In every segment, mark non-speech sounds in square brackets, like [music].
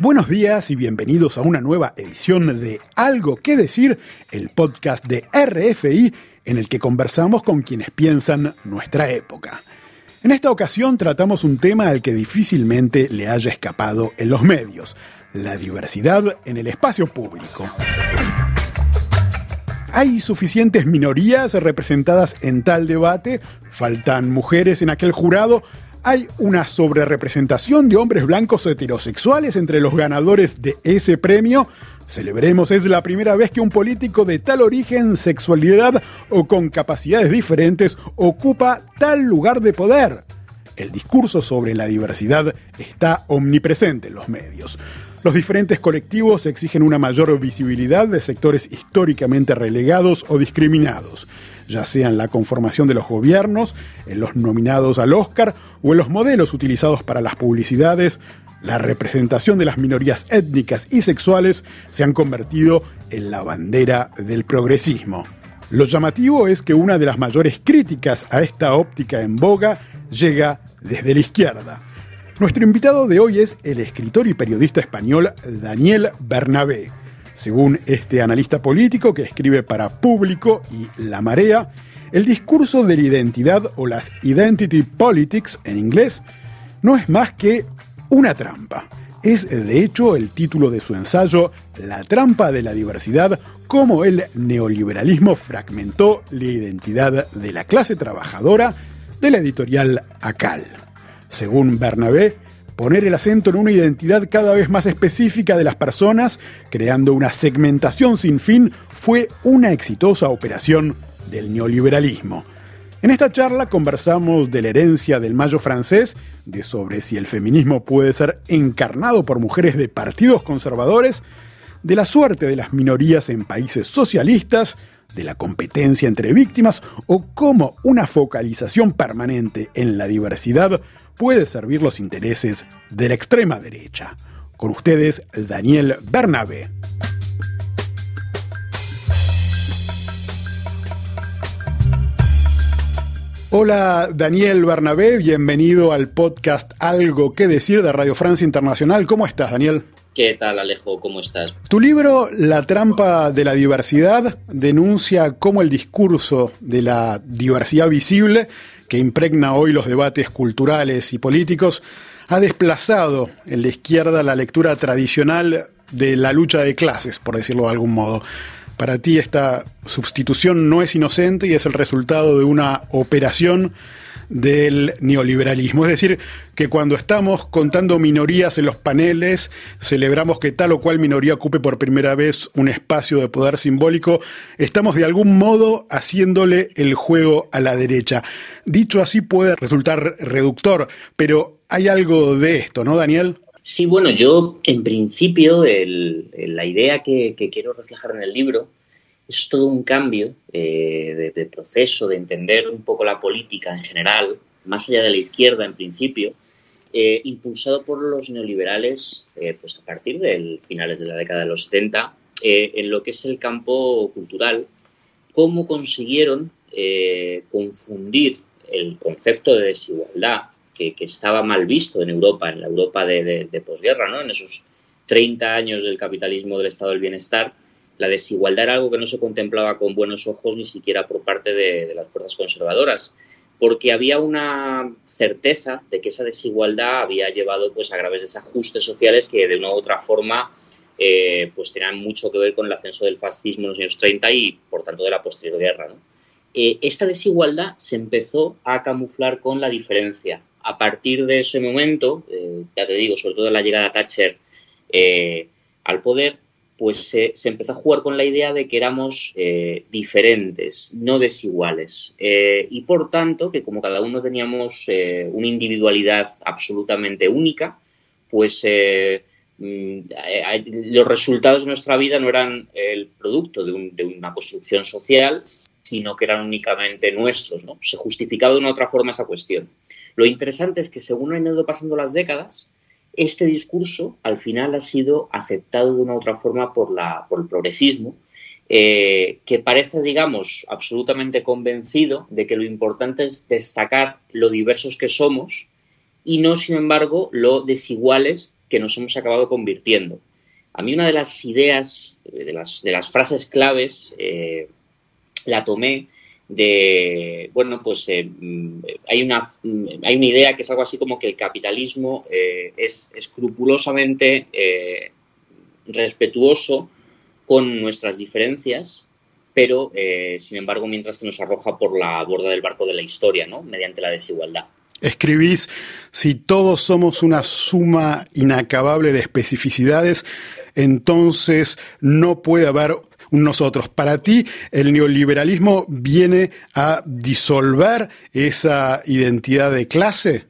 Buenos días y bienvenidos a una nueva edición de Algo que decir, el podcast de RFI en el que conversamos con quienes piensan nuestra época. En esta ocasión tratamos un tema al que difícilmente le haya escapado en los medios, la diversidad en el espacio público. ¿Hay suficientes minorías representadas en tal debate? ¿Faltan mujeres en aquel jurado? Hay una sobrerepresentación de hombres blancos heterosexuales entre los ganadores de ese premio. Celebremos, es la primera vez que un político de tal origen, sexualidad o con capacidades diferentes ocupa tal lugar de poder. El discurso sobre la diversidad está omnipresente en los medios. Los diferentes colectivos exigen una mayor visibilidad de sectores históricamente relegados o discriminados ya sea en la conformación de los gobiernos, en los nominados al Oscar o en los modelos utilizados para las publicidades, la representación de las minorías étnicas y sexuales se han convertido en la bandera del progresismo. Lo llamativo es que una de las mayores críticas a esta óptica en boga llega desde la izquierda. Nuestro invitado de hoy es el escritor y periodista español Daniel Bernabé. Según este analista político que escribe para Público y La Marea, el discurso de la identidad o las identity politics en inglés no es más que una trampa. Es de hecho el título de su ensayo La trampa de la diversidad, cómo el neoliberalismo fragmentó la identidad de la clase trabajadora de la editorial ACAL. Según Bernabé, poner el acento en una identidad cada vez más específica de las personas, creando una segmentación sin fin, fue una exitosa operación del neoliberalismo. En esta charla conversamos de la herencia del mayo francés, de sobre si el feminismo puede ser encarnado por mujeres de partidos conservadores, de la suerte de las minorías en países socialistas, de la competencia entre víctimas o cómo una focalización permanente en la diversidad puede servir los intereses de la extrema derecha. Con ustedes, Daniel Bernabé. Hola Daniel Bernabé, bienvenido al podcast Algo que decir de Radio Francia Internacional. ¿Cómo estás, Daniel? ¿Qué tal, Alejo? ¿Cómo estás? Tu libro, La trampa de la diversidad, denuncia cómo el discurso de la diversidad visible que impregna hoy los debates culturales y políticos, ha desplazado en la izquierda la lectura tradicional de la lucha de clases, por decirlo de algún modo. Para ti esta sustitución no es inocente y es el resultado de una operación del neoliberalismo. Es decir, que cuando estamos contando minorías en los paneles, celebramos que tal o cual minoría ocupe por primera vez un espacio de poder simbólico, estamos de algún modo haciéndole el juego a la derecha. Dicho así puede resultar reductor, pero hay algo de esto, ¿no, Daniel? Sí, bueno, yo en principio la idea que quiero reflejar en el libro es todo un cambio eh, de, proceso, de entender un poco la política en general, más allá de la izquierda en principio, eh, impulsado por los neoliberales eh, pues a partir de finales de la década de los 70, en lo que es el campo cultural, cómo consiguieron confundir el concepto de desigualdad que, estaba mal visto en Europa, en la Europa de, de posguerra, ¿no? en esos 30 años del capitalismo del estado del bienestar, la desigualdad era algo que no se contemplaba con buenos ojos ni siquiera por parte de, las fuerzas conservadoras, porque había una certeza de que esa desigualdad había llevado pues, a graves desajustes sociales que de una u otra forma eh, pues tenían mucho que ver con el ascenso del fascismo en los años 30 y por tanto de la posterior guerra. Eh, esta desigualdad se empezó a camuflar con la diferencia. A partir de ese momento, eh, ya te digo, sobre todo la llegada de Thatcher al poder, pues se, empezó a jugar con la idea de que éramos eh, diferentes, no desiguales. Eh, y por tanto, que como cada uno teníamos eh, una individualidad absolutamente única, pues mm, los resultados de nuestra vida no eran el producto de, una construcción social, sino que eran únicamente nuestros. ¿no? Se justificaba de una otra forma esa cuestión. Lo interesante es que según han ido pasando las décadas, este discurso al final ha sido aceptado de una u otra forma por, la, por el progresismo, eh, que parece, digamos, absolutamente convencido de que lo importante es destacar lo diversos que somos y no, sin embargo, lo desiguales que nos hemos acabado convirtiendo. A mí una de las ideas, de las, de las frases claves, eh, la tomé de, bueno, pues eh, mm, hay, una, mm, hay una idea que es algo así como que el capitalismo eh, es escrupulosamente respetuoso con nuestras diferencias, pero sin embargo mientras que nos arroja por la borda del barco de la historia, ¿no? mediante la desigualdad. Escribís, si todos somos una suma inacabable de especificidades, entonces no puede haber nosotros. Para ti, el neoliberalismo viene a disolver esa identidad de clase.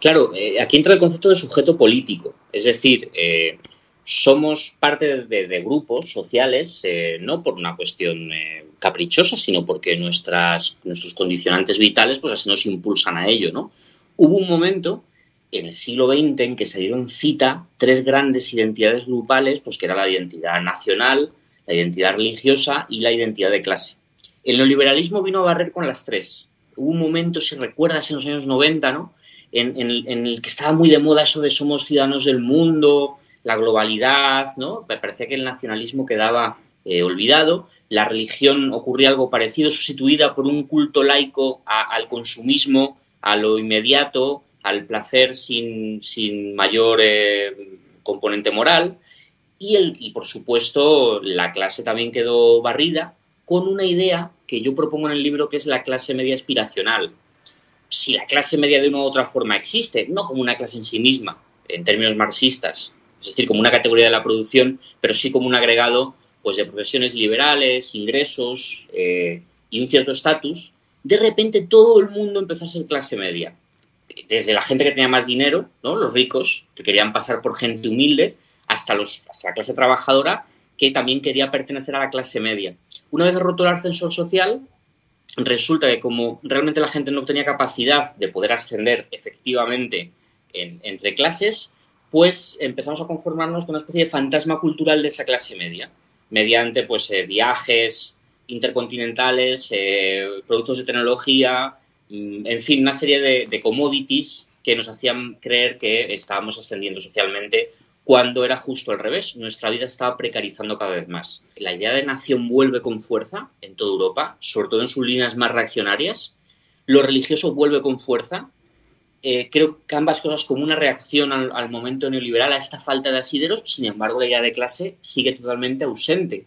Claro, eh, aquí entra el concepto de sujeto político, es decir, eh, somos parte de, grupos sociales, eh, no por una cuestión caprichosa, sino porque nuestras, nuestros condicionantes vitales pues así nos impulsan a ello, ¿no? Hubo un momento en el siglo XX en que se dieron cita tres grandes identidades grupales, pues que era la identidad nacional, la identidad religiosa y la identidad de clase. El neoliberalismo vino a barrer con las tres. Hubo un momento, si recuerdas, en los años 90, ¿no? En, el que estaba muy de moda eso de somos ciudadanos del mundo, la globalidad, ¿no? Me parecía que el nacionalismo quedaba eh, olvidado. La religión ocurría algo parecido, sustituida por un culto laico al consumismo, a lo inmediato, al placer sin, mayor eh, componente moral. Y, el, y por supuesto, la clase también quedó barrida con una idea que yo propongo en el libro que es la clase media aspiracional. Si la clase media de una u otra forma existe, no como una clase en sí misma, en términos marxistas, es decir, como una categoría de la producción, pero sí como un agregado pues, de profesiones liberales, ingresos eh, y un cierto estatus, de repente todo el mundo empezó a ser clase media desde la gente que tenía más dinero, ¿no? los ricos, que querían pasar por gente humilde, hasta, los, hasta la clase trabajadora, que también quería pertenecer a la clase media. Una vez roto el ascensor social, resulta que como realmente la gente no tenía capacidad de poder ascender efectivamente entre clases, pues empezamos a conformarnos con una especie de fantasma cultural de esa clase media, mediante pues eh, viajes intercontinentales, eh, productos de tecnología, Mm, en fin, una serie de, commodities que nos hacían creer que estábamos ascendiendo socialmente cuando era justo al revés. Nuestra vida estaba precarizando cada vez más. La idea de nación vuelve con fuerza en toda Europa, sobre todo en sus líneas más reaccionarias. Lo religioso vuelve con fuerza. Eh, creo que ambas cosas como una reacción al, al, momento neoliberal, a esta falta de asideros. Sin embargo, la idea de clase sigue totalmente ausente.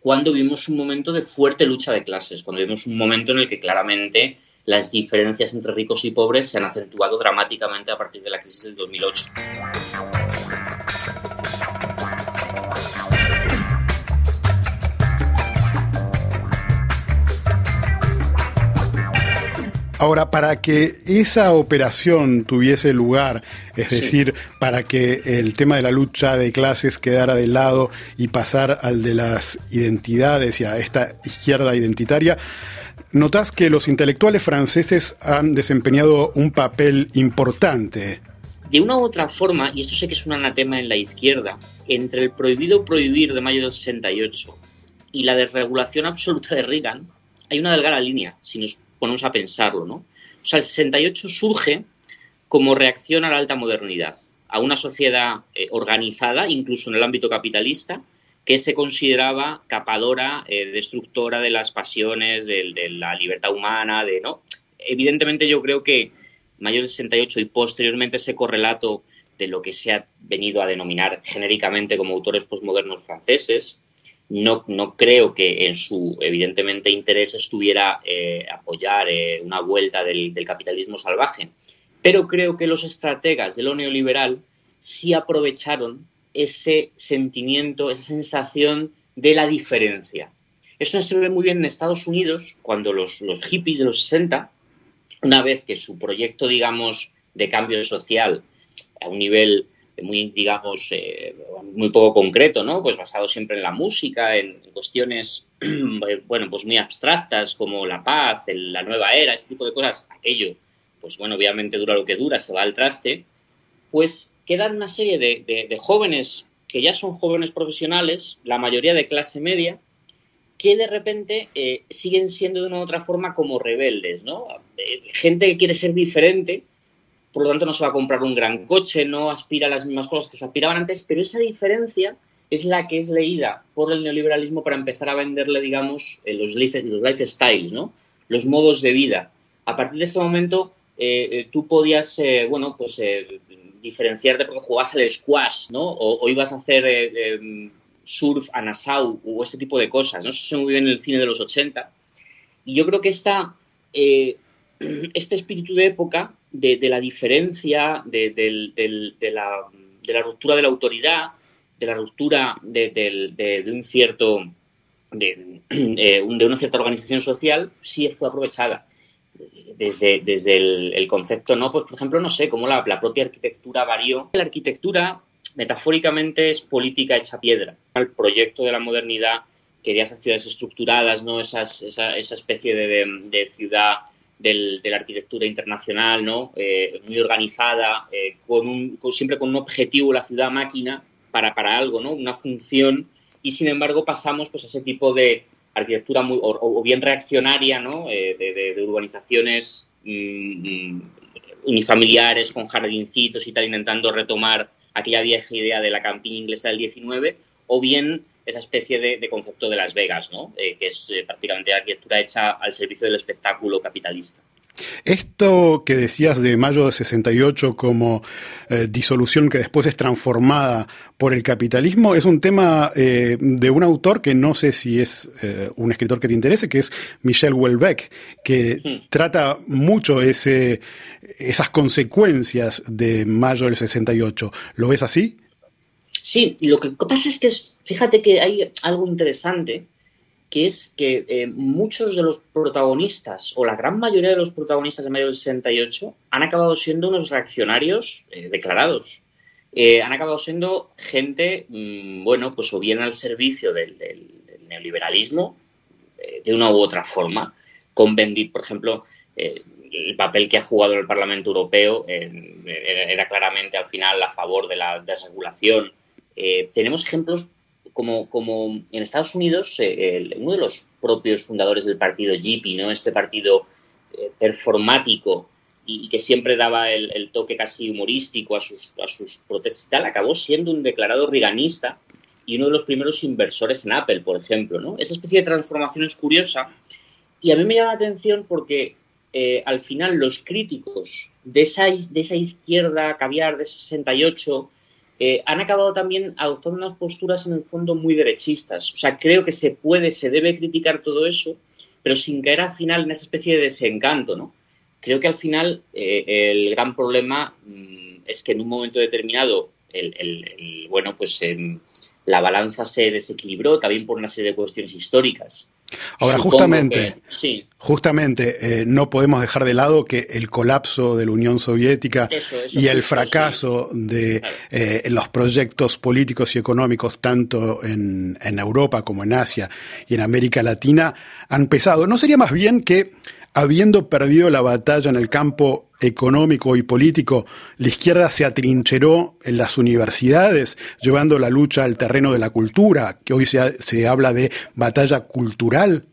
Cuando vimos un momento de fuerte lucha de clases, cuando vimos un momento en el que claramente las diferencias entre ricos y pobres se han acentuado dramáticamente a partir de la crisis del 2008. Ahora, para que esa operación tuviese lugar, es decir, para que el tema de la lucha de clases quedara de lado y pasar al de las identidades y a esta izquierda identitaria, Notas que los intelectuales franceses han desempeñado un papel importante. De una u otra forma, y esto sé que es un anatema en la izquierda, entre el prohibido prohibir de mayo del 68 y la desregulación absoluta de Reagan, hay una delgada línea, si nos ponemos a pensarlo, ¿no? O sea, el 68 surge como reacción a la alta modernidad, a una sociedad eh, organizada, incluso en el ámbito capitalista, que se consideraba capadora, eh, destructora de las pasiones, de, la libertad humana, de no. Evidentemente yo creo que Mayor del 68 y posteriormente ese correlato de lo que se ha venido a denominar genéricamente como autores posmodernos franceses, no, no creo que en su evidentemente interés estuviera eh, apoyar eh, una vuelta del, capitalismo salvaje, pero creo que los estrategas de lo neoliberal sí aprovecharon ese sentimiento, esa sensación de la diferencia. Eso se ve muy bien en Estados Unidos, cuando los, hippies de los 60, una vez que su proyecto, digamos, de cambio social a un nivel muy, digamos, eh, muy poco concreto, ¿no? Pues basado siempre en la música, en cuestiones, [clears throat] bueno, pues muy abstractas como la paz, la nueva era, ese tipo de cosas, aquello, pues bueno, obviamente dura lo que dura, se va al traste, pues quedan una serie de, jóvenes que ya son jóvenes profesionales, la mayoría de clase media, que de repente eh, siguen siendo de una u otra forma como rebeldes, ¿no? Eh, gente que quiere ser diferente, por lo tanto no se va a comprar un gran coche, no aspira a las mismas cosas que se aspiraban antes, pero esa diferencia es la que es leída por el neoliberalismo para empezar a venderle, digamos, eh, los, los lifestyles, ¿no? Los modos de vida. A partir de ese momento, eh, eh, tú podías, bueno, pues diferenciarte porque jugabas al squash, ¿no? O, ibas a hacer em, surf a Nassau o este tipo de cosas, ¿no? Eso se muy bien en el cine de los 80. Y yo creo que esta, este espíritu de época, de, la diferencia, de, la, de la ruptura de la autoridad, de la ruptura de, un cierto de, eh, de, una cierta organización social sí fue aprovechada desde, desde el, concepto, ¿no? Pues, por ejemplo, no sé, cómo la, propia arquitectura varió. La arquitectura, metafóricamente, es política hecha piedra. El proyecto de la modernidad quería esas ciudades estructuradas, ¿no? Esas, esa, esa especie de, ciudad de la arquitectura internacional, ¿no? Eh, muy organizada, eh, con un, siempre con un objetivo, la ciudad máquina, para, para algo, ¿no? Una función y sin embargo pasamos pues a ese tipo de arquitectura muy o, bien reaccionaria, ¿no? Eh, de, urbanizaciones mm, mm, unifamiliares con jardincitos y tal intentando retomar aquella vieja idea de la campiña inglesa del 19 o bien esa especie de, concepto de Las Vegas, ¿no? Eh, que es eh, prácticamente arquitectura hecha al servicio del espectáculo capitalista. Esto que decías de mayo de 68 como eh, disolución que después es transformada por el capitalismo es un tema eh, de un autor que no sé si es eh, un escritor que te interese, que es Michel Houellebecq, que hmm. trata mucho ese, esas consecuencias de mayo del 68. ¿Lo ves así? Sí, lo que pasa es que fíjate que hay algo interesante que es que eh, muchos de los protagonistas, o la gran mayoría de los protagonistas de mayo del 68, han acabado siendo unos reaccionarios eh, declarados. Eh, han acabado siendo gente, mm, bueno, pues o bien al servicio del, neoliberalismo, de una u otra forma, con Bendit, por ejemplo, el papel que ha jugado el Parlamento Europeo era claramente al final a favor de la desregulación. Tenemos ejemplos como, como en Estados Unidos, eh, uno de los propios fundadores del partido Jeepy, ¿no? este partido eh, performático y, que siempre daba el, toque casi humorístico a sus, a sus protestas y tal, acabó siendo un declarado riganista y uno de los primeros inversores en Apple, por ejemplo. ¿no? Esa especie de transformación es curiosa y a mí me llama la atención porque eh, al final los críticos de esa, de esa izquierda caviar de 68 eh, han acabado también adoptando unas posturas en el fondo muy derechistas. O sea, creo que se puede, se debe criticar todo eso, pero sin caer al final en esa especie de desencanto, ¿no? Creo que al final eh, el gran problema mm, es que en un momento determinado, el, bueno, pues em, la balanza se desequilibró también por una serie de cuestiones históricas. Ahora, justamente, justamente eh, no podemos dejar de lado que el colapso de la Unión Soviética y el fracaso de eh, los proyectos políticos y económicos tanto en, en Europa como en Asia y en América Latina han pesado. ¿No sería más bien que habiendo perdido la batalla en el campo económico y político, la izquierda se atrincheró en las universidades, llevando la lucha al terreno de la cultura, que hoy se, habla de batalla cultural.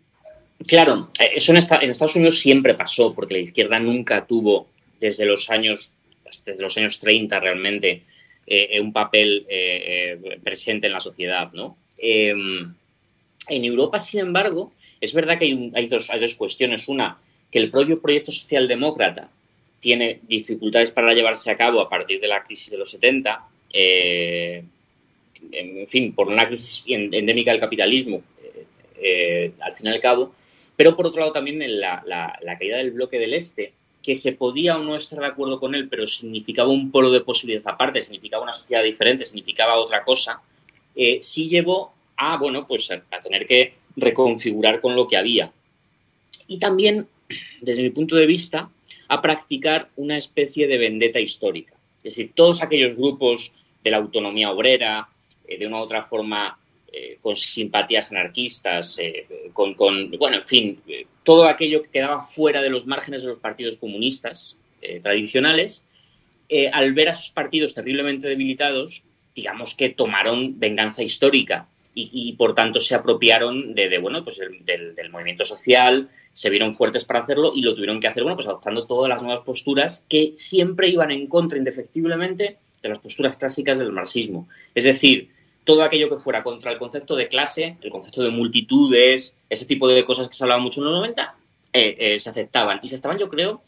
Claro, eh, eso en, Estados Unidos siempre pasó, porque la izquierda nunca tuvo, desde los años, desde los años 30 realmente, eh, un papel eh, presente en la sociedad, ¿no? Em, en Europa, sin embargo, es verdad que hay, hay, dos, hay dos cuestiones. Una, que el propio proyecto socialdemócrata tiene dificultades para llevarse a cabo a partir de la crisis de los 70, eh, en fin, por una crisis endémica del capitalismo, eh, eh, al fin y al cabo, pero por otro lado también la, caída del bloque del Este, que se podía o no estar de acuerdo con él, pero significaba un polo de posibilidad aparte, significaba una sociedad diferente, significaba otra cosa, sí llevó a, bueno, pues a tener que reconfigurar con lo que había. Y también, desde mi punto de vista, a practicar una especie de vendetta histórica. Es decir, todos aquellos grupos de la autonomía obrera, eh, de una u otra forma eh, con simpatías anarquistas, eh, con, bueno, en fin, todo aquello que quedaba fuera de los márgenes de los partidos comunistas tradicionales, al ver a sus partidos terriblemente debilitados, digamos que tomaron venganza histórica y, por tanto se apropiaron de, bueno, pues del, del, movimiento social, se vieron fuertes para hacerlo y lo tuvieron que hacer, bueno, pues adoptando todas las nuevas posturas que siempre iban en contra, indefectiblemente, de las posturas clásicas del marxismo. Es decir, todo aquello que fuera contra el concepto de clase, el concepto de multitudes, ese tipo de cosas que se hablaba mucho en los 90, eh, eh, se aceptaban. Y se aceptaban, yo creo,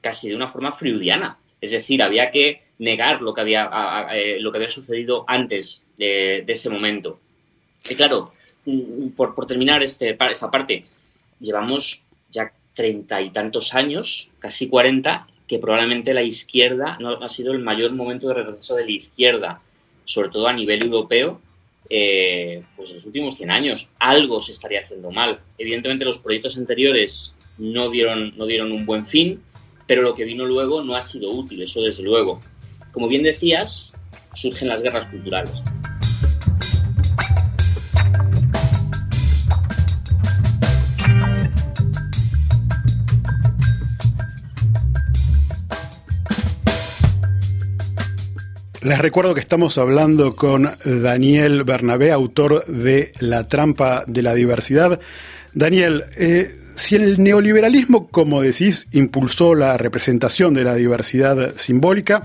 casi de una forma freudiana. Es decir, había que negar lo que había, eh, lo que había sucedido antes de, ese momento. Y claro, mm, por, por terminar este, esta parte, llevamos ya treinta y tantos años, casi cuarenta, que probablemente la izquierda no ha sido el mayor momento de retroceso de la izquierda, sobre todo a nivel europeo, eh, pues en los últimos 100 años. Algo se estaría haciendo mal. Evidentemente los proyectos anteriores no dieron, no dieron un buen fin, pero lo que vino luego no ha sido útil, eso desde luego. Como bien decías, surgen las guerras culturales. Les recuerdo que estamos hablando con Daniel Bernabé, autor de La trampa de la diversidad. Daniel, eh, si el neoliberalismo, como decís, impulsó la representación de la diversidad simbólica,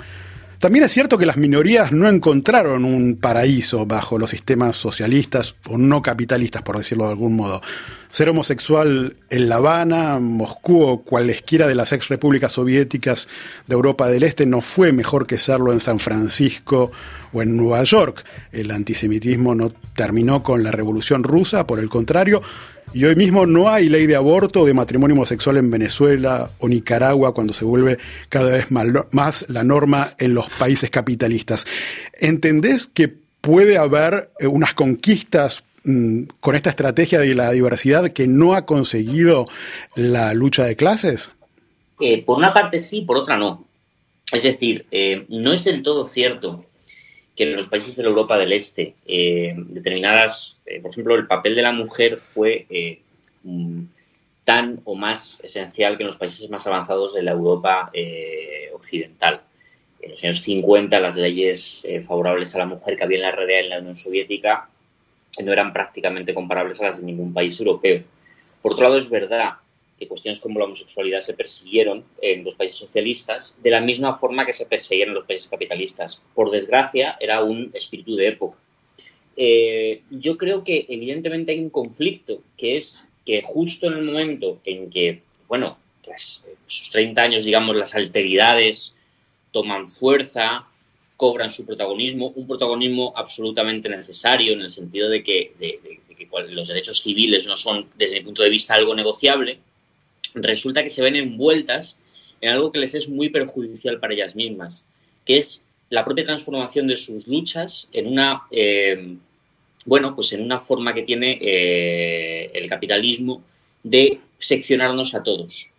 también es cierto que las minorías no encontraron un paraíso bajo los sistemas socialistas o no capitalistas, por decirlo de algún modo. Ser homosexual en La Habana, Moscú o cualesquiera de las ex repúblicas soviéticas de Europa del Este no fue mejor que serlo en San Francisco o en Nueva York. El antisemitismo no terminó con la revolución rusa, por el contrario, y hoy mismo no hay ley de aborto o de matrimonio homosexual en Venezuela o Nicaragua cuando se vuelve cada vez más la norma en los países capitalistas. ¿Entendés que puede haber eh, unas conquistas mm, con esta estrategia de la diversidad que no ha conseguido la lucha de clases? Eh, por una parte sí, por otra no. Es decir, eh, no es del todo cierto que en los países de la Europa del Este eh, determinadas, eh, por ejemplo, el papel de la mujer fue eh, mm, tan o más esencial que en los países más avanzados de la Europa occidental. En los años 50 las leyes favorables a la mujer que había en la red en la Unión Soviética no eran prácticamente comparables a las de ningún país europeo. Por otro lado, es verdad que cuestiones como la homosexualidad se persiguieron en los países socialistas de la misma forma que se perseguían en los países capitalistas. Por desgracia, era un espíritu de época. Eh, yo creo que evidentemente hay un conflicto, que es que justo en el momento en que, bueno, tras esos 30 años, digamos, las alteridades toman fuerza, cobran su protagonismo, un protagonismo absolutamente necesario en el sentido de que, de que los derechos civiles no son, desde mi punto de vista, algo negociable, resulta que se ven envueltas en algo que les es muy perjudicial para ellas mismas, que es la propia transformación de sus luchas en una, eh, bueno, pues en una forma que tiene eh, el capitalismo de seccionarnos a todos.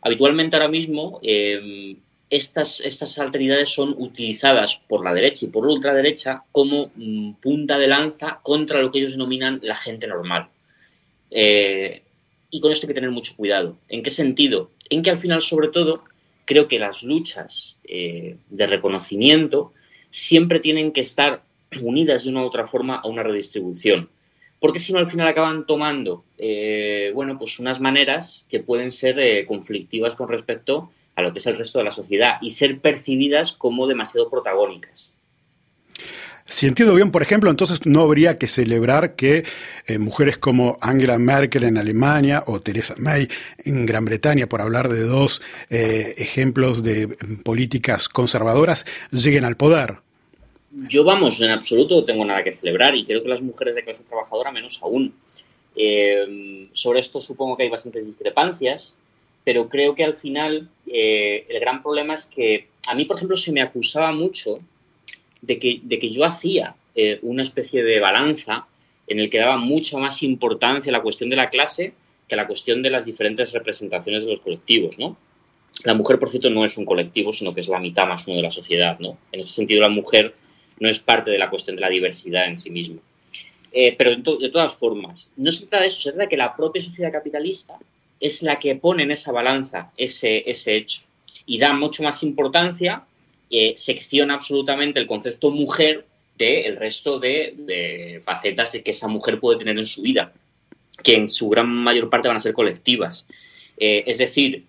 Habitualmente ahora mismo eh, estas, estas alteridades son utilizadas por la derecha y por la ultraderecha como mm, punta de lanza contra lo que ellos denominan la gente normal. Y con esto hay que tener mucho cuidado. ¿En qué sentido? En que al final, sobre todo, creo que las luchas eh, de reconocimiento siempre tienen que estar unidas de una u otra forma a una redistribución. Porque si no, al final acaban tomando, eh, bueno, pues unas maneras que pueden ser eh, conflictivas con respecto a lo que es el resto de la sociedad y ser percibidas como demasiado protagónicas. Si entiendo bien, por ejemplo, entonces no habría que celebrar que eh, mujeres como Angela Merkel en Alemania o Theresa May en Gran Bretaña, por hablar de dos eh, ejemplos de políticas conservadoras, lleguen al poder. Yo, vamos, en absoluto no tengo nada que celebrar y creo que las mujeres de clase trabajadora menos aún. Eh, sobre esto supongo que hay bastantes discrepancias, pero creo que al final el gran problema es que a mí, por ejemplo, se me acusaba mucho de que, de que yo hacía eh, una especie de balanza en el que daba mucha más importancia a la cuestión de la clase que a la cuestión de las diferentes representaciones de los colectivos, ¿no? La mujer, por cierto, no es un colectivo, sino que es la mitad más uno de la sociedad, ¿no? En ese sentido, la mujer no es parte de la cuestión de la diversidad en sí misma. Eh, pero de, todas formas, no se trata de eso, se trata de que la propia sociedad capitalista es la que pone en esa balanza ese, ese hecho y da mucho más importancia secciona absolutamente el concepto mujer del resto de, facetas que esa mujer puede tener en su vida, que en su gran mayor parte van a ser colectivas. Eh, es decir,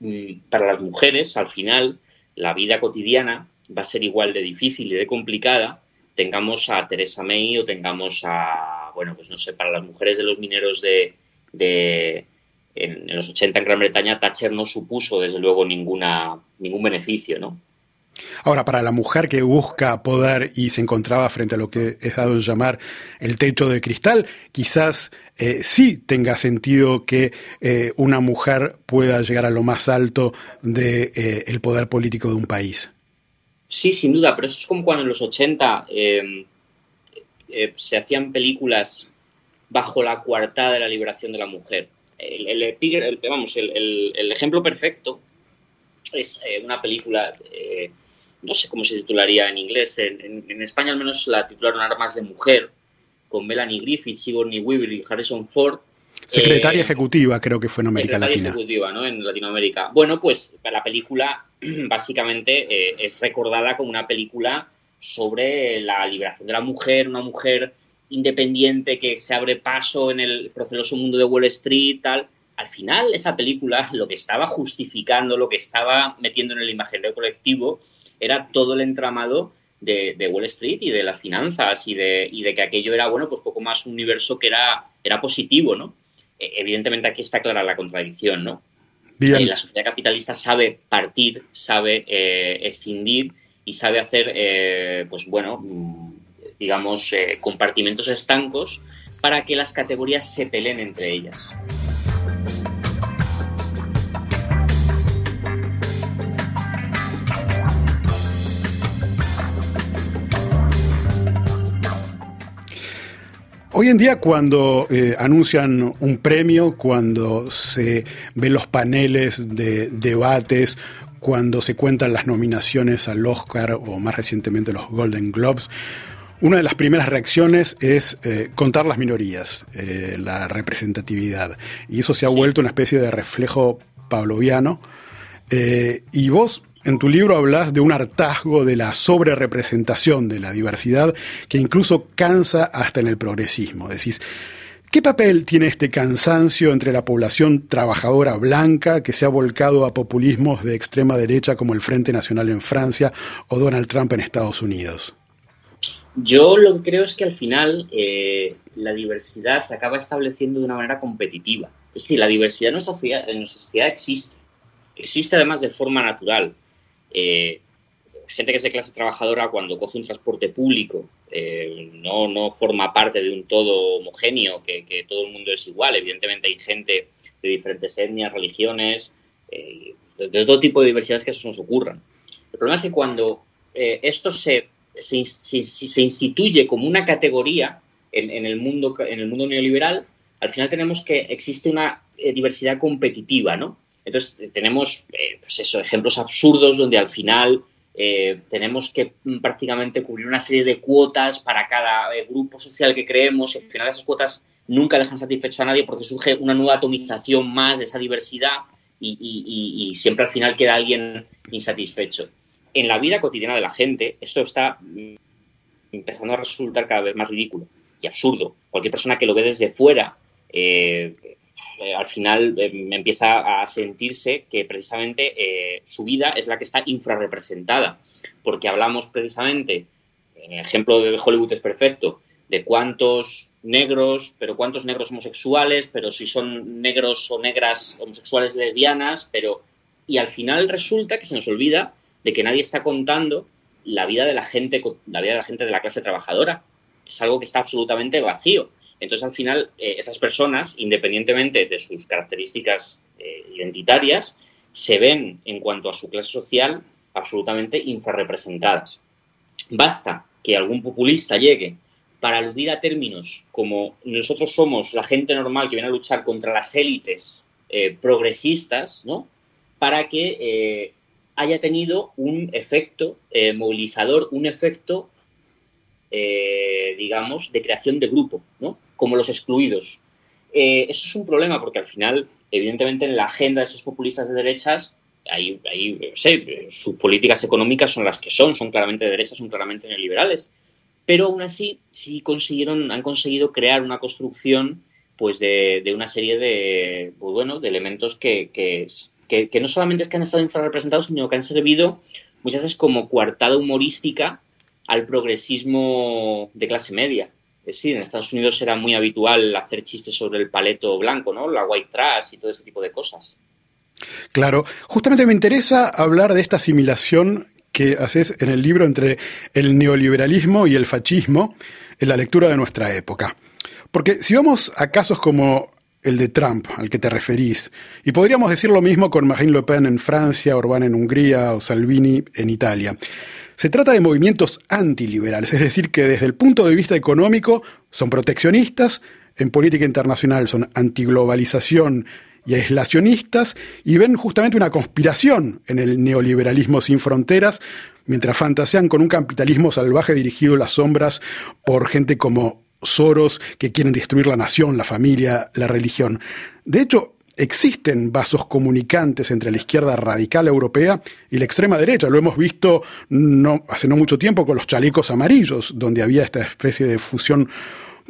mm, para las mujeres, al final, la vida cotidiana va a ser igual de difícil y de complicada, tengamos a Teresa May o tengamos a, bueno, pues no sé, para las mujeres de los mineros de, en, los 80 en Gran Bretaña, Thatcher no supuso, desde luego, ninguna, ningún beneficio, ¿no? Ahora, para la mujer que busca poder y se encontraba frente a lo que es dado en llamar el techo de cristal, quizás eh, sí tenga sentido que eh, una mujer pueda llegar a lo más alto del de, eh, poder político de un país. Sí, sin duda, pero eso es como cuando en los 80 se hacían películas bajo la coartada de la liberación de la mujer. El, el, vamos, el, ejemplo perfecto es una película no sé cómo se titularía en inglés, en, España al menos la titularon Armas de Mujer, con Melanie Griffith, Sigourney Weaver y Harrison Ford. Secretaria eh, ejecutiva, creo que fue en América Latina. ejecutiva, ¿no? En Latinoamérica. Bueno, pues la película [clears throat] básicamente eh, es recordada como una película sobre la liberación de la mujer, una mujer independiente que se abre paso en el proceloso mundo de Wall Street, tal. Al final, esa película lo que estaba justificando, lo que estaba metiendo en el imaginario colectivo, era todo el entramado de, Wall Street y de las finanzas y de, y de, que aquello era, bueno, pues poco más un universo que era, era positivo, ¿no? E, evidentemente aquí está clara la contradicción, ¿no? Eh, la sociedad capitalista sabe partir, sabe eh, escindir y sabe hacer, eh, pues bueno, mm, digamos, compartimentos estancos para que las categorías se peleen entre ellas. Hoy en día cuando eh, anuncian un premio, cuando se ven los paneles de debates, cuando se cuentan las nominaciones al Oscar o más recientemente los Golden Globes, una de las primeras reacciones es eh, contar las minorías, eh, la representatividad. Y eso se ha vuelto una especie de reflejo pavloviano. y vos en tu libro hablas de un hartazgo de la sobrerepresentación de la diversidad que incluso cansa hasta en el progresismo. Decís, ¿qué papel tiene este cansancio entre la población trabajadora blanca que se ha volcado a populismos de extrema derecha como el Frente Nacional en Francia o Donald Trump en Estados Unidos? Yo lo que creo es que al final eh, la diversidad se acaba estableciendo de una manera competitiva. Es decir, la diversidad en nuestra en nuestra sociedad existe. Existe además de forma natural. Eh, gente que es de clase trabajadora cuando coge un transporte público eh, no, no forma parte de un todo homogéneo, que, todo el mundo es igual. Evidentemente hay gente de diferentes etnias, religiones, eh, de, todo tipo de diversidades que eso nos ocurran. El problema es que cuando esto se, se, se, instituye como una categoría en, el mundo, en el mundo neoliberal, al final tenemos que existe una diversidad competitiva, ¿no? Entonces, tenemos eh, pues eso, ejemplos absurdos donde al final eh, tenemos que mm, prácticamente cubrir una serie de cuotas para cada eh, grupo social que creemos y al final esas cuotas nunca dejan satisfecho a nadie porque surge una nueva atomización más de esa diversidad y, siempre al final queda alguien insatisfecho. En la vida cotidiana de la gente esto está mm, empezando a resultar cada vez más ridículo y absurdo. Cualquier persona que lo ve desde fuera eh, al final eh, empieza a sentirse que precisamente eh, su vida es la que está infrarrepresentada, porque hablamos precisamente, en el ejemplo de Hollywood es perfecto, de cuántos negros, pero cuántos negros homosexuales, pero si son negros o negras homosexuales lesbianas, pero y al final resulta que se nos olvida de que nadie está contando la vida de la gente, la vida de la gente de la clase trabajadora. Es algo que está absolutamente vacío. Entonces, al final, eh, esas personas, independientemente de sus características eh, identitarias, se ven, en cuanto a su clase social, absolutamente infrarrepresentadas. Basta que algún populista llegue para aludir a términos como nosotros somos la gente normal que viene a luchar contra las élites eh, progresistas, ¿no? Para que haya tenido un efecto movilizador, un efecto digamos, de creación de grupo, ¿no? Como los excluidos. Eh, eso es un problema porque al final, evidentemente, en la agenda de esos populistas de derechas, ahí, ahí sé, sus políticas económicas son las que son, son claramente de derechas, son claramente neoliberales. pero aún así sí consiguieron, han conseguido crear una construcción pues de, una serie de, pues bueno, de elementos que, que, que, no solamente es que han estado infrarrepresentados, sino que han servido muchas veces como coartada humorística al progresismo de clase media. Es decir, en Estados Unidos era muy habitual hacer chistes sobre el paleto blanco, ¿no? La white trash y todo ese tipo de cosas. Claro, justamente me interesa hablar de esta asimilación que haces en el libro entre el neoliberalismo y el fascismo en la lectura de nuestra época. Porque si vamos a casos como el de Trump, al que te referís. Y podríamos decir lo mismo con Marine Le Pen en Francia, Orbán en Hungría o Salvini en Italia. Se trata de movimientos antiliberales, es decir, que desde el punto de vista económico son proteccionistas, en política internacional son antiglobalización y aislacionistas, y ven justamente una conspiración en el neoliberalismo sin fronteras, mientras fantasean con un capitalismo salvaje dirigido a las sombras por gente como Soros que quieren destruir la nación, la familia, la religión. De hecho, existen vasos comunicantes entre la izquierda radical europea y la extrema derecha. Lo hemos visto no, hace no mucho tiempo con los chalecos amarillos, donde había esta especie de fusión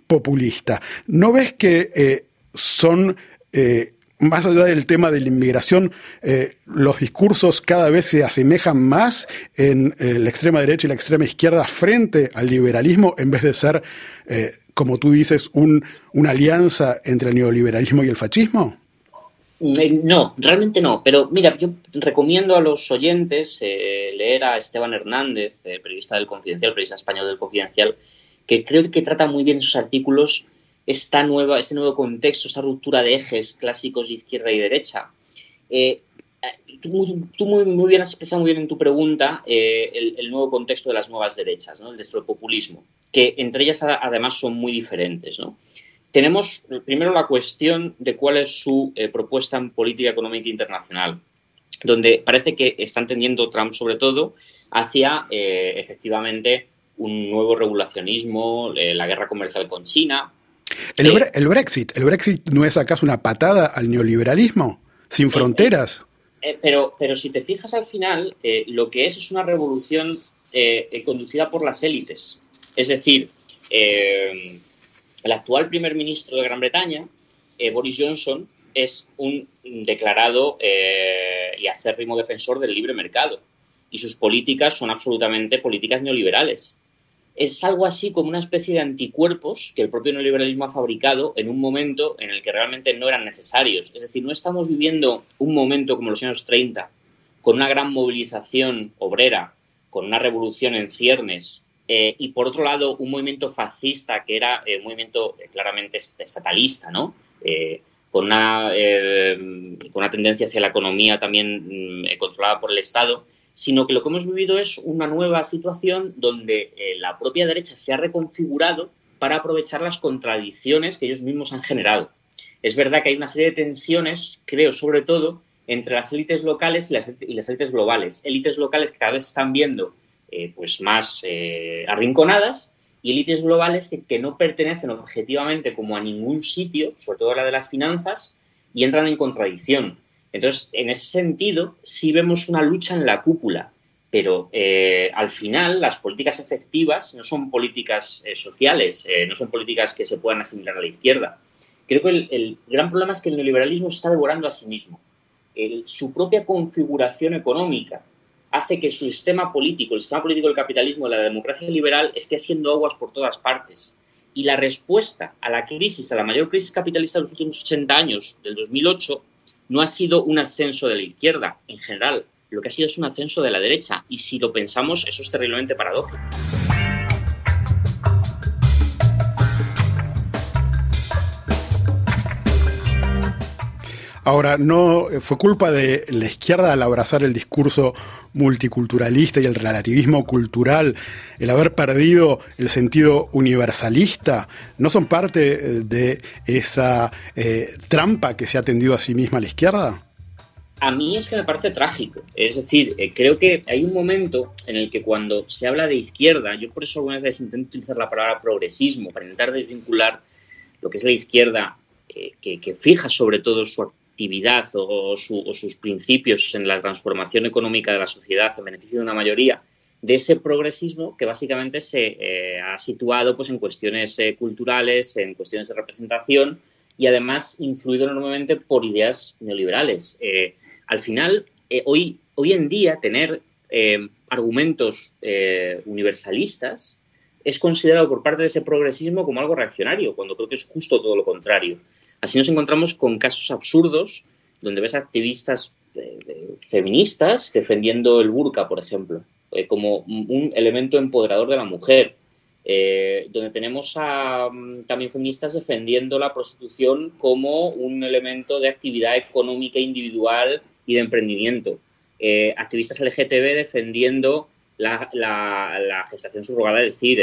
populista. ¿No ves que eh, son eh, más allá del tema de la inmigración, eh, los discursos cada vez se asemejan más en la extrema derecha y la extrema izquierda frente al liberalismo, en vez de ser, como tú dices, un, una alianza entre el neoliberalismo y el fascismo? No, realmente no. Pero mira, yo recomiendo a los oyentes leer a Esteban Hernández, periodista del Confidencial, periodista español del Confidencial, que creo que trata muy bien sus artículos esta nueva, este nuevo contexto, esta ruptura de ejes clásicos de izquierda y derecha. Eh, tú, muy, bien has expresado muy bien en tu pregunta eh, el, nuevo contexto de las nuevas derechas, ¿no? el de populismo, que entre ellas además son muy diferentes. Tenemos primero la cuestión de cuál es su eh, propuesta en política económica internacional, donde parece que están tendiendo Trump sobre todo hacia efectivamente un nuevo regulacionismo, la guerra comercial con China, el, Brexit, ¿el Brexit no es acaso una patada al neoliberalismo? Sin fronteras. Eh, pero, pero si te fijas al final, eh, lo que es es una revolución eh, conducida por las élites. Es decir, el actual primer ministro de Gran Bretaña, Boris Johnson, es un declarado y acérrimo defensor del libre mercado. Y sus políticas son absolutamente políticas neoliberales es algo así como una especie de anticuerpos que el propio neoliberalismo ha fabricado en un momento en el que realmente no eran necesarios. Es decir, no estamos viviendo un momento como los años 30, con una gran movilización obrera, con una revolución en ciernes, eh, y por otro lado un movimiento fascista que era eh, un movimiento eh, claramente estatalista, ¿no? con, una, con una tendencia hacia la economía también mm, controlada por el Estado sino que lo que hemos vivido es una nueva situación donde la propia derecha se ha reconfigurado para aprovechar las contradicciones que ellos mismos han generado. Es verdad que hay una serie de tensiones, creo, sobre todo entre las élites locales y las, élites globales. Élites locales que cada vez están viendo eh, pues más eh, arrinconadas y élites globales que, no pertenecen objetivamente como a ningún sitio, sobre todo la de las finanzas, y entran en contradicción. Entonces, en ese sentido, sí vemos una lucha en la cúpula, pero eh, al final las políticas efectivas no son políticas sociales, no son políticas que se puedan asimilar a la izquierda. Creo que el, gran problema es que el neoliberalismo se está devorando a sí mismo. su propia configuración económica hace que su sistema político, el sistema político del capitalismo, la democracia liberal, esté haciendo aguas por todas partes. Y la respuesta a la crisis, a la mayor crisis capitalista de los últimos 80 años, del 2008, no ha sido un ascenso de la izquierda en general, lo que ha sido es un ascenso de la derecha. Y si lo pensamos, eso es terriblemente paradójico. Ahora, no fue culpa de la izquierda al abrazar el discurso multiculturalista y el relativismo cultural, el haber perdido el sentido universalista, no son parte eh, de esa eh, trampa que se ha tendido a sí misma la izquierda? A mí es que me parece trágico. Es decir, eh, creo que hay un momento en el que cuando se habla de izquierda, yo por eso algunas veces intento utilizar la palabra progresismo para intentar desvincular lo que es la izquierda, que, que, fija sobre todo su actividad o, sus principios en la transformación económica de la sociedad en beneficio de una mayoría de ese progresismo que básicamente se eh, ha situado pues, en cuestiones eh, culturales, en cuestiones de representación y además influido enormemente por ideas neoliberales. Eh, al final, hoy, hoy en día, tener argumentos universalistas es considerado por parte de ese progresismo como algo reaccionario, cuando creo que es justo todo lo contrario. Así nos encontramos con casos absurdos donde ves activistas feministas defendiendo el burka, por ejemplo. Eh, como un elemento empoderador de la mujer, eh, donde tenemos a mm, también feministas defendiendo la prostitución como un elemento de actividad económica individual y de emprendimiento. Eh, activistas LGTB defendiendo la, gestación subrogada, es decir,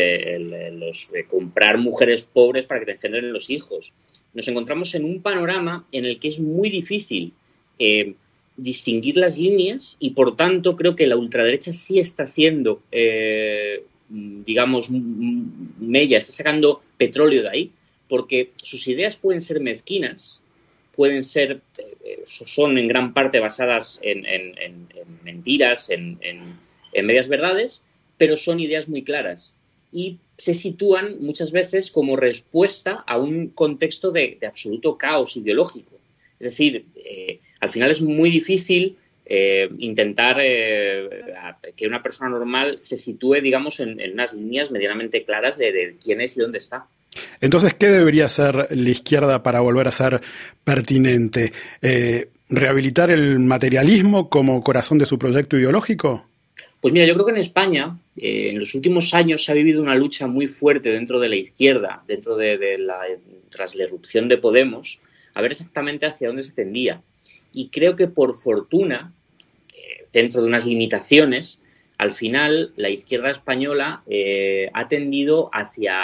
los, comprar mujeres pobres para que te engendren los hijos. Nos encontramos en un panorama en el que es muy difícil distinguir las líneas y por tanto creo que la ultraderecha sí está haciendo, eh, digamos, mella, está sacando petróleo de ahí, porque sus ideas pueden ser mezquinas, pueden ser, eh, son en gran parte basadas en, mentiras, en, medias verdades, pero son ideas muy claras y se sitúan muchas veces como respuesta a un contexto de, absoluto caos ideológico. Es decir, eh, al final es muy difícil eh, intentar eh, que una persona normal se sitúe, digamos, en, unas líneas medianamente claras de, quién es y dónde está. Entonces, ¿qué debería hacer la izquierda para volver a ser pertinente? Eh, ¿Rehabilitar el materialismo como corazón de su proyecto ideológico? Pues mira, yo creo que en España en los últimos años se ha vivido una lucha muy fuerte dentro de la izquierda, dentro de, la, tras la erupción de Podemos, a ver exactamente hacia dónde se tendía. Y creo que por fortuna, eh, dentro de unas limitaciones, al final la izquierda española eh, ha tendido hacia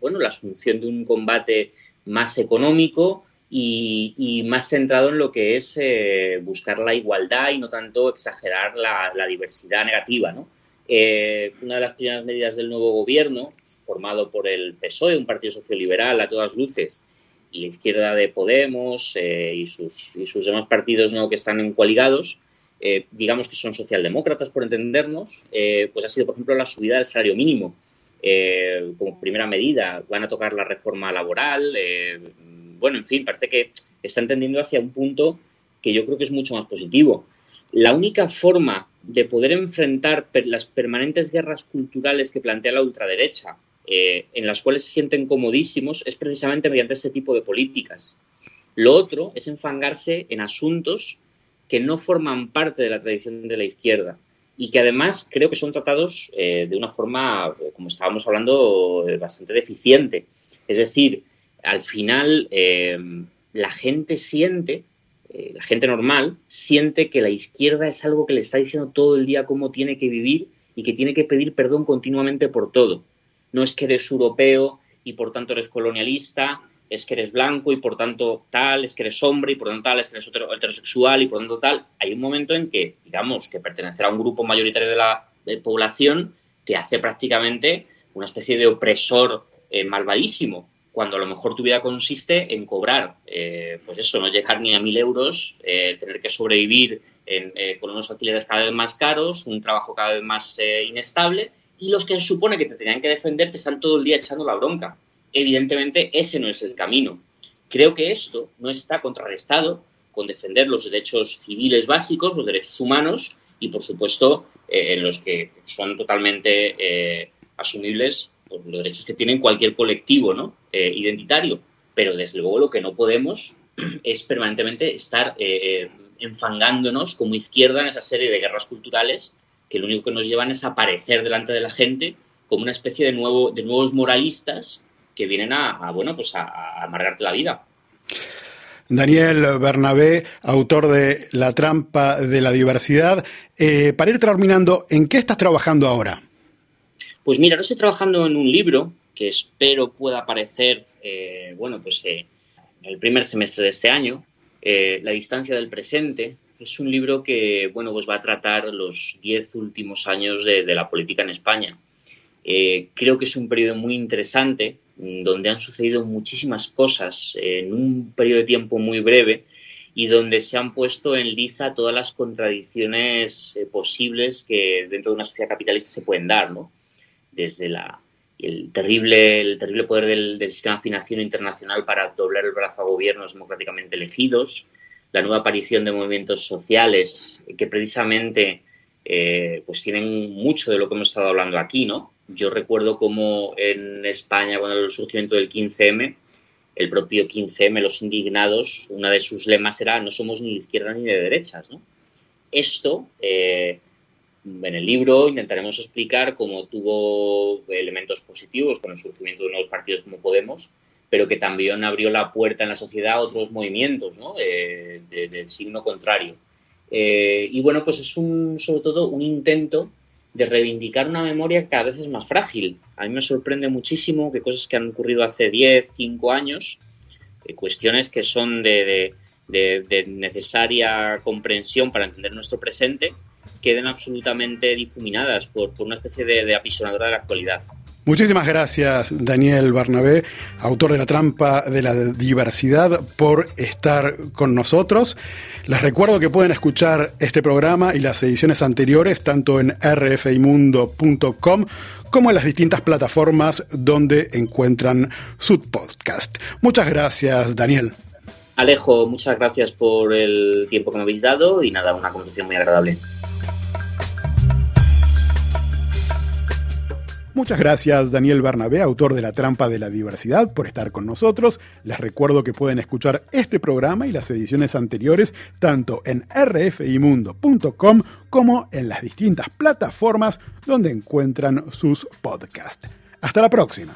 bueno, la asunción de un combate más económico y, más centrado en lo que es eh, buscar la igualdad y no tanto exagerar la, diversidad negativa. ¿no? una de las primeras medidas del nuevo gobierno, formado por el PSOE, un partido socioliberal a todas luces, y la izquierda de Podemos eh, y, sus, y sus demás partidos ¿no? que están coaligados, eh, digamos que son socialdemócratas por entendernos, eh, pues ha sido, por ejemplo, la subida del salario mínimo. como primera medida, van a tocar la reforma laboral. Bueno, en fin, parece que está entendiendo hacia un punto que yo creo que es mucho más positivo. La única forma de poder enfrentar las permanentes guerras culturales que plantea la ultraderecha eh, en las cuales se sienten comodísimos es precisamente mediante este tipo de políticas. Lo otro es enfangarse en asuntos que no forman parte de la tradición de la izquierda y que además creo que son tratados eh, de una forma, como estábamos hablando, eh, bastante deficiente. Es decir, al final la gente siente, la gente normal, siente que la izquierda es algo que le está diciendo todo el día cómo tiene que vivir y que tiene que pedir perdón continuamente por todo no es que eres europeo y por tanto eres colonialista, es que eres blanco y por tanto tal, es que eres hombre y por tanto tal, es que eres heterosexual y por tanto tal. Hay un momento en que, digamos, que pertenecer a un grupo mayoritario de la población te hace prácticamente una especie de opresor eh, malvadísimo, cuando a lo mejor tu vida consiste en cobrar, eh, pues eso, no llegar ni a mil euros, eh, tener que sobrevivir con unos alquileres cada vez más caros, un trabajo cada vez más inestable y los que se supone que te tenían que defender te están todo el día echando la bronca. Evidentemente, ese no es el camino. Creo que esto no está contrarrestado con defender los derechos civiles básicos, los derechos humanos y, por supuesto, eh, en los que son totalmente eh, asumibles pues, los derechos que tiene cualquier colectivo ¿no? Eh, identitario. Pero, desde luego, lo que no podemos [clears throat] es permanentemente estar enfangándonos como izquierda en esa serie de guerras culturales que lo único que nos llevan es a aparecer delante de la gente como una especie de, nuevo, de nuevos moralistas que vienen a, bueno, pues a, amargarte la vida. Daniel Bernabé, autor de La trampa de la diversidad. Eh, para ir terminando, ¿en qué estás trabajando ahora? Pues mira, ahora estoy trabajando en un libro que espero pueda aparecer, eh, bueno, pues eh, el primer semestre de este año, La distancia del presente, es un libro que bueno, pues va a tratar los diez últimos años de, la política en España. Eh, creo que es un periodo muy interesante, donde han sucedido muchísimas cosas en un periodo de tiempo muy breve y donde se han puesto en liza todas las contradicciones eh, posibles que dentro de una sociedad capitalista se pueden dar, ¿no? Desde la, el, terrible, el terrible poder del, sistema financiero internacional para doblar el brazo a gobiernos democráticamente elegidos, la nueva aparición de movimientos sociales que precisamente eh, pues tienen mucho de lo que hemos estado hablando aquí, ¿no? Yo recuerdo como en España, cuando el surgimiento del 15M, el propio 15M, los indignados, una de sus lemas era no somos ni de izquierda ni de derechas. Esto, eh, en el libro intentaremos explicar cómo tuvo elementos positivos con el surgimiento de nuevos partidos como Podemos, pero que también abrió la puerta en la sociedad a otros movimientos eh, del signo contrario. Eh, y bueno, pues es un, sobre todo un intento de reivindicar una memoria cada vez es más frágil. A mí me sorprende muchísimo que cosas que han ocurrido hace 10, 5 años, eh, cuestiones que son de, necesaria comprensión para entender nuestro presente, queden absolutamente difuminadas por, por una especie de apisonadora de la actualidad. Muchísimas gracias, Daniel Barnabé, autor de La Trampa de la Diversidad, por estar con nosotros. Les recuerdo que pueden escuchar este programa y las ediciones anteriores tanto en rfimundo.com como en las distintas plataformas donde encuentran su podcast. Muchas gracias, Daniel. Alejo, muchas gracias por el tiempo que me habéis dado y nada, una conversación muy agradable. Muchas gracias Daniel Bernabé, autor de La Trampa de la Diversidad, por estar con nosotros. Les recuerdo que pueden escuchar este programa y las ediciones anteriores tanto en rfimundo.com como en las distintas plataformas donde encuentran sus podcasts. Hasta la próxima.